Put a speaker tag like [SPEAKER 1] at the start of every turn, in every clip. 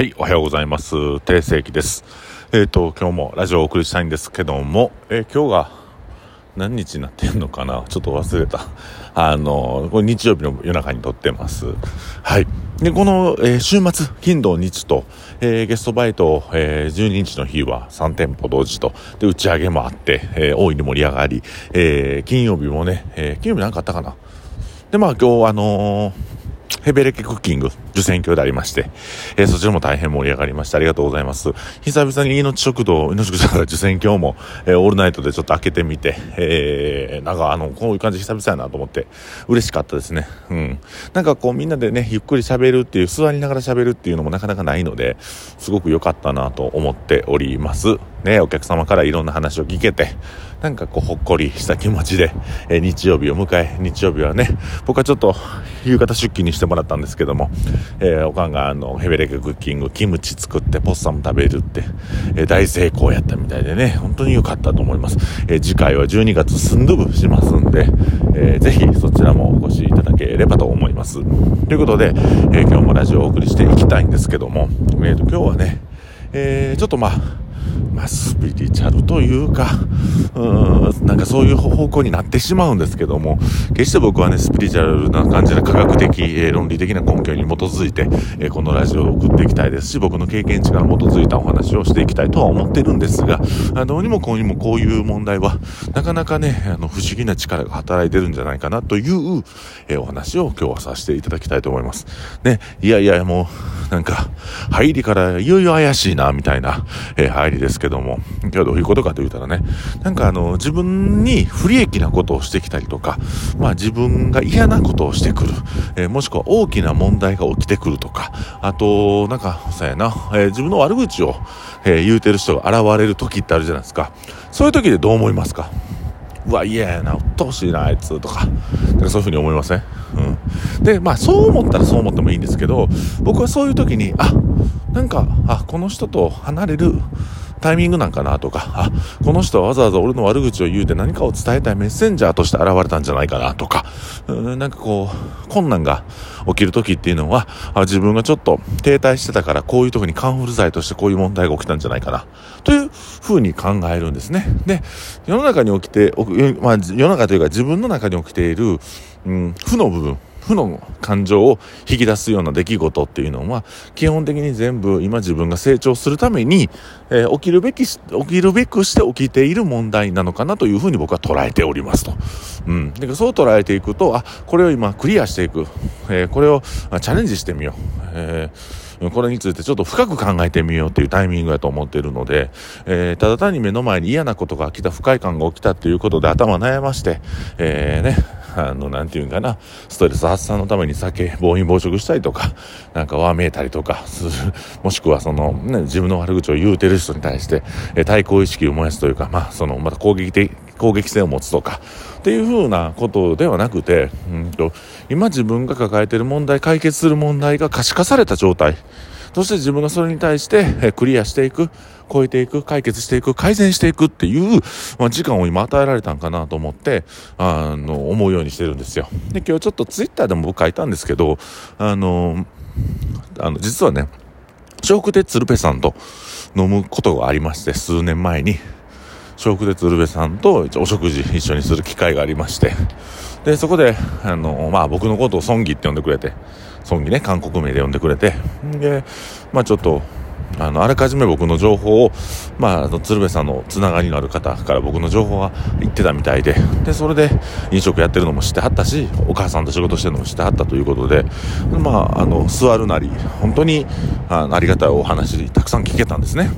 [SPEAKER 1] はい、おはようございます。定世紀です。えっ、ー、と、今日もラジオをお送りしたいんですけども、えー、今日が何日になってんのかな？ちょっと忘れた。あの、これ日曜日の夜中に撮ってます。はい。で、この、えー、週末、金土日と、えー、ゲストバイト、えー、12日の日は3店舗同時と、で、打ち上げもあって、えー、大いに盛り上がり、えー、金曜日もね、えー、金曜日なんかあったかな？で、まあ今日、あのーヘベレケクッキング、受選挙でありまして、えー、そちらも大変盛り上がりまして、ありがとうございます。久々に命食堂、命食堂受選挙も、えー、オールナイトでちょっと開けてみて、えー、なんかあの、こういう感じ久々やなと思って、嬉しかったですね。うん。なんかこうみんなでね、ゆっくり喋るっていう、座りながら喋るっていうのもなかなかないので、すごく良かったなと思っております。ね、お客様からいろんな話を聞けて、なんかこう、ほっこりした気持ちで、えー、日曜日を迎え、日曜日はね、僕はちょっと、夕方出勤にしてもらったんですけども、えー、おかんがあの、ヘベレケクッキング、キムチ作ってポッサム食べるって、えー、大成功やったみたいでね、本当に良かったと思います。え、次回は12月スンドゥブしますんで、えー、ぜひそちらもお越しいただければと思います。ということで、え今日もラジオをお送りしていきたいんですけども、えーと、今日はね、えちょっとまあ、まあ、スピリチュアルというか、うん、なんかそういう方向になってしまうんですけども、決して僕はね、スピリチュアルな感じで科学的、えー、論理的な根拠に基づいて、えー、このラジオを送っていきたいですし、僕の経験値から基づいたお話をしていきたいとは思ってるんですが、どうにもこうにもこういう問題は、なかなかね、あの、不思議な力が働いてるんじゃないかなという、えー、お話を今日はさせていただきたいと思います。ね、いやいや、もう、なんか、入りからいよいよ怪しいな、みたいな、え入りですけども、今日はどういうことかと言ったらね、なんかあの、自分に不利益なことをしてきたりとか、まあ自分が嫌なことをしてくる、えー、もしくは大きな問題が起きてくるとか、あと、なんか、そうやな、えー、自分の悪口を、えー、言うてる人が現れる時ってあるじゃないですか。そういう時でどう思いますか？うわ、嫌やな、鬱陶しいな、あいつ、とか、なんかそういうふうに思いません、うん。で、まあ、そう思ったらそう思ってもいいんですけど、僕はそういう時に、あ、なんか、あ、この人と離れる、タイミングなんかなとか、あ、この人はわざわざ俺の悪口を言うて何かを伝えたいメッセンジャーとして現れたんじゃないかなとか、うんなんかこう、困難が起きる時っていうのは、あ自分がちょっと停滞してたからこういう時にカンフル剤としてこういう問題が起きたんじゃないかな、というふうに考えるんですね。で、世の中に起きて、まあ、世の中というか自分の中に起きている、うん、負の部分、負の感情を引き出すような出来事っていうのは、基本的に全部今自分が成長するために、えー、起きるべき起きるべくして起きている問題なのかなというふうに僕は捉えておりますと。うん。でそう捉えていくと、あ、これを今クリアしていく。えー、これをチャレンジしてみよう。えーこれについてちょっと深く考えてみようというタイミングだと思っているので、えー、ただ単に目の前に嫌なことが来た、不快感が起きたということで頭悩まして、えー、ね、あの、なんていうんかな、ストレス発散のために酒、暴飲暴食したりとか、なんかわめいたりとかする、もしくはその、ね、自分の悪口を言うてる人に対して、え対抗意識を燃やすというか、まあ、その、また攻撃的、攻撃性を持つとか、っていうふうなことではなくて、うんと、今自分が抱えてる問題、解決する問題が可視化された状態、そして自分がそれに対して、えクリアしていく、超えていく、解決していく、改善していくっていう、まあ、時間を今与えられたんかなと思って、あの、思うようにしてるんですよ。で、今日ちょっとツイッターでも僕書いたんですけど、あの、あの、実はね、笑福亭鶴瓶さんと飲むことがありまして、数年前に、笑福亭鶴瓶さんとお食事一緒にする機会がありまして、で、そこで、あの、まあ僕のことを孫義って呼んでくれて、孫義ね、韓国名で呼んでくれて、で、まあちょっと、あの、あらかじめ僕の情報を、まあ、鶴瓶さんのつながりのある方から僕の情報が言ってたみたいで、で、それで飲食やってるのも知ってはったし、お母さんと仕事してるのも知ってはったということで、まあ、あの、座るなり、本当にあありがたいお話、たくさん聞けたんですね。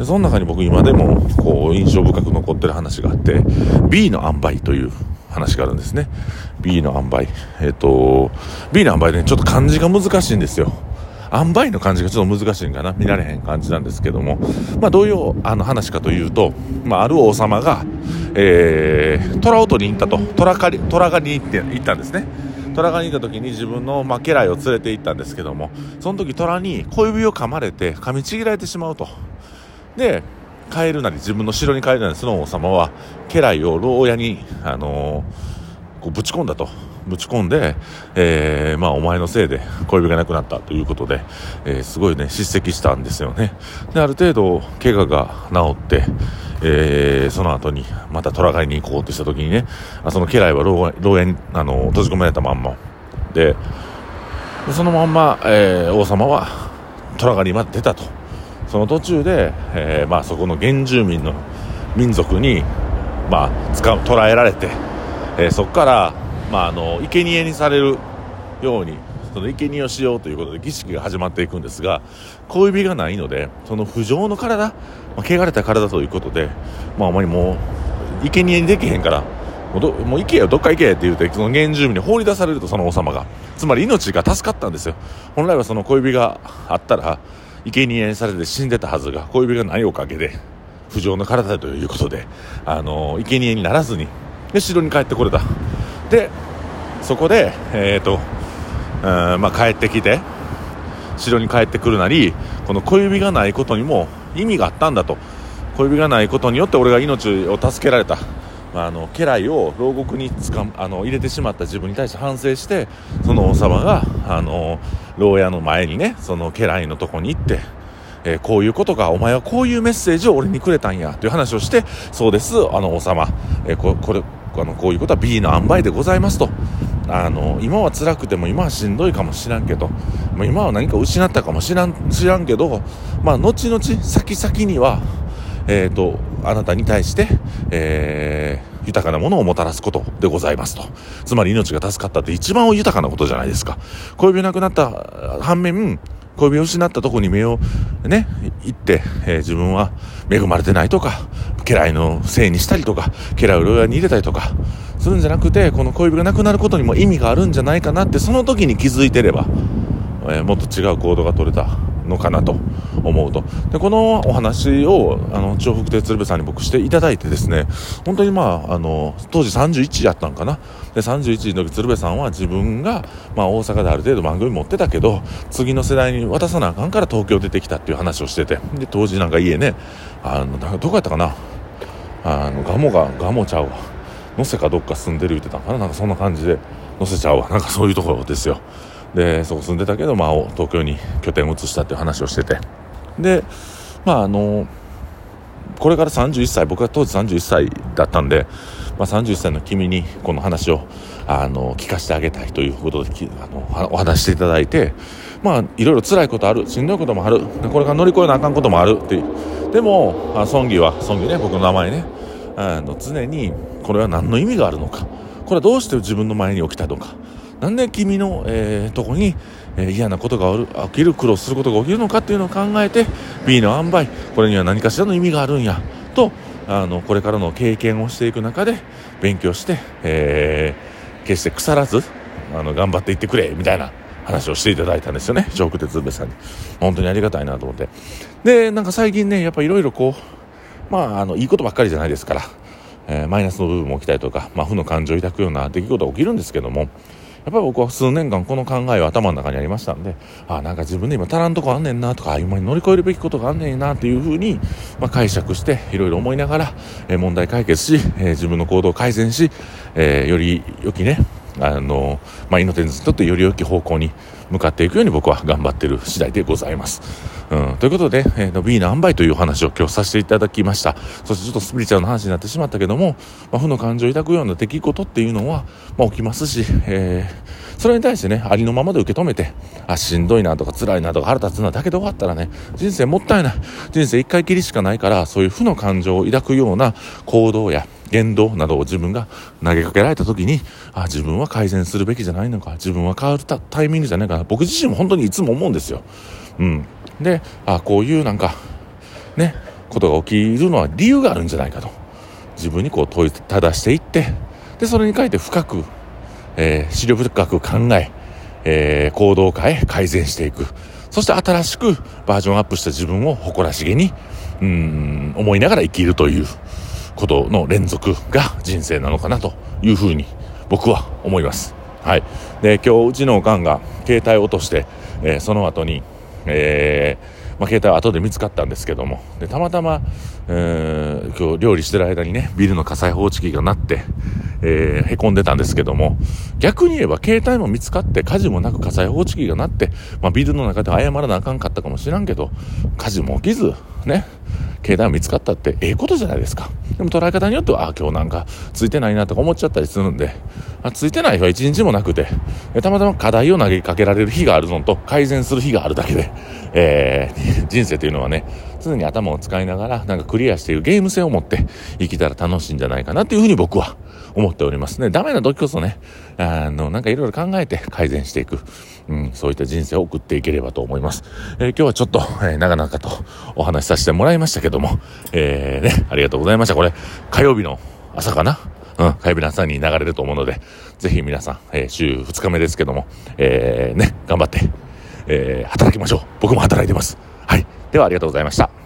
[SPEAKER 1] でその中に僕今でもこう印象深く残ってる話があって B の塩梅という話があるんですね。B の塩梅。えっ、ー、と B の塩梅ねちょっと漢字が難しいんですよ。塩梅の感じがちょっと難しいんかな。見られへん感じなんですけども、まあ、どういうあの話かというと、まあ、ある王様が、えー、虎を取りに行ったと。虎狩り虎狩りに行って行ったんですね。虎がに行った時に自分の、まあ、家来を連れて行ったんですけどもその時虎に小指を噛まれて噛みちぎられてしまうと。で帰るなり自分の城に帰るなりその王様は家来を牢屋に、あのー、こうぶち込んだと。ぶち込んで、えー、まあお前のせいで小指がなくなったということで、えー、すごいね、叱責したんですよね。で、ある程度、怪我が治って、えー、その後にまた虎狩りに行こうとした時にね、あその家来は牢牢屋にあの閉じ込められたまんま。で、そのまんま、えー、王様は虎狩りまで出たと。その途中で、えー、まあそこの原住民の民族に、まあ、捕捉えられて、えー、そこから、まあ、あの生贄にされるようにその生贄をしようということで儀式が始まっていくんですが小指がないのでその不浄の体、まあ、汚れた体ということで、まあ、あまりもう生贄にできへんからもうどもう行けよどっか行けって言うてその原住民に放り出されるとその王様がつまり命が助かったんですよ。本来はその小指があったら生贄にされて死んでたはずが小指がないおかげで不浄の体ということであの生贄にならずにで城に帰ってこれた。でそこでえ、ー、とまあ、帰ってきて城に帰ってくるなりこの小指がないことにも意味があったんだと。小指がないことによって俺が命を助けられた、まあ、あの家来を牢獄につかあの入れてしまった自分に対して反省してその王様があの牢屋の前にねその家来のとこに行ってえー、こういうことか、お前はこういうメッセージを俺にくれたんや、という話をして、そうです、あの王様、えー、ここれ、あのこういうことは B の塩梅でございますと。あの今は辛くても今はしんどいかもしらんけどもう今は何か失ったかもしらん知らんけど、まあ、後々先々には、えーと、あなたに対して、えー、豊かなものをもたらすことでございますとつまり命が助かったって一番豊かなことじゃないですか小指なくなった反面小指を失ったとこに目をね行って、えー、自分は恵まれてないとか家来のせいにしたりとか家来を牢屋に入れたりとかするんじゃなくてこの恋人が亡くなることにも意味があるんじゃないかなってその時に気づいてれば、えー、もっと違う行動が取れたのかなと思うと。でこのお話をあの調布亭鶴瓶さんに僕していただいてですね本当にまああの当時31やったんかな。で31の時鶴瓶さんは自分が、まあ、大阪である程度番組持ってたけど次の世代に渡さなあかんから東京出てきたっていう話をしてて。で当時なんか家ねあのどこやったかな。あのガモがガモちゃうわ。能勢かどっか住んでる言ってたんかな。なんかそんな感じで能勢ちゃうわ。なんかそういうところですよ。でそこ住んでたけど、まあ、東京に拠点を移したっていう話をしてて。でまああのこれから31歳僕は当時31歳だったんで、まあ、31歳の君にこの話をあの聞かせてあげたいということであのお話していただいてまあいろいろ辛いことあるしんどいこともあるこれから乗り越えなあかんこともあるってでもあ孫義は孫義ね僕の名前ね。あの常にこれは何の意味があるのか。これはどうして自分の前に起きたのか。なんで君の、えー、とこに、えー、嫌なことが起きる苦労することが起きるのかっていうのを考えて B の塩梅これには何かしらの意味があるんやとあのこれからの経験をしていく中で勉強して、えー、決して腐らずあの頑張っていってくれみたいな話をしていただいたんですよね笑福亭鶴瓶さんに。本当にありがたいなと思って。でなんか最近ねやっぱいろいろこうまああのいいことばっかりじゃないですからえー、マイナスの部分も起きたりとか、まあ、負の感情を抱くような出来事が起きるんですけども、ぱり僕は数年間この考えは頭の中にありましたんで、ああ、なんか自分で今足らんとこあんねんなとか、今に乗り越えるべきことがあんねんなっていうふうに、まあ、解釈して、いろいろ思いながら、えー、問題解決し、えー、自分の行動を改善し、えー、より良きね、あの、まあ、イノテンズにとってより良き方向に向かっていくように僕は頑張っている次第でございます。うん、ということで、えー、B の塩梅という話を今日させていただきました。そしてちょっとスピリチュアルな話になってしまったけども、まあ、負の感情を抱くような出来事っていうのは、まあ、起きますし、えー、それに対してね、ありのままで受け止めて、あ、しんどいなとか辛いなとか腹立つなだけで終わったらね、人生もったいない。人生一回きりしかないから、そういう負の感情を抱くような行動や、言動などを自分が投げかけられた時に、あ、自分は改善するべきじゃないのか、自分は変わるタイミングじゃないかな、僕自身も本当にいつも思うんですよ。うん。であこういうなんかねことが起きるのは理由があるんじゃないかと自分にこう問いただしていってでそれに書いて深く、えー、資料深く考ええー、行動を変え改善していくそして新しくバージョンアップした自分を誇らしげにうん思いながら生きるということの連続が人生なのかなというふうに僕は思います。はい。で、今日うちのおかんが携帯を落として、えー、その後にえー、まあ、携帯は後で見つかったんですけども、で、たまたま、えー、今日料理してる間にね、ビルの火災報知器が鳴って、えー、凹んでたんですけども、逆に言えば携帯も見つかって火事もなく火災報知器が鳴って、まあ、ビルの中で謝らなあかんかったかもしらんけど、火事も起きず、ね、携帯が見つかったってええことじゃないですか。でも捉え方によっては、あ、今日なんかついてないなとか思っちゃったりするんで、あついてない日は一日もなくて、たまたま課題を投げかけられる日があるのと、改善する日があるだけで、えー、人生というのはね、常に頭を使いながら、なんかクリアしているゲーム性を持って生きたら楽しいんじゃないかなっていうふうに僕は思っておりますね。ダメな時こそね、あの、なんかいろいろ考えて改善していく、うん、そういった人生を送っていければと思います。えー、今日はちょっと、えー、長々とお話しさせてもらいましたけども、えー、ね、ありがとうございました。これ、火曜日の朝かな？うん、火曜日の朝に流れると思うので、ぜひ皆さん、えー、週2日目ですけども、えー、ね、頑張って、えー、働きましょう。僕も働いてます。はい。ではありがとうございました。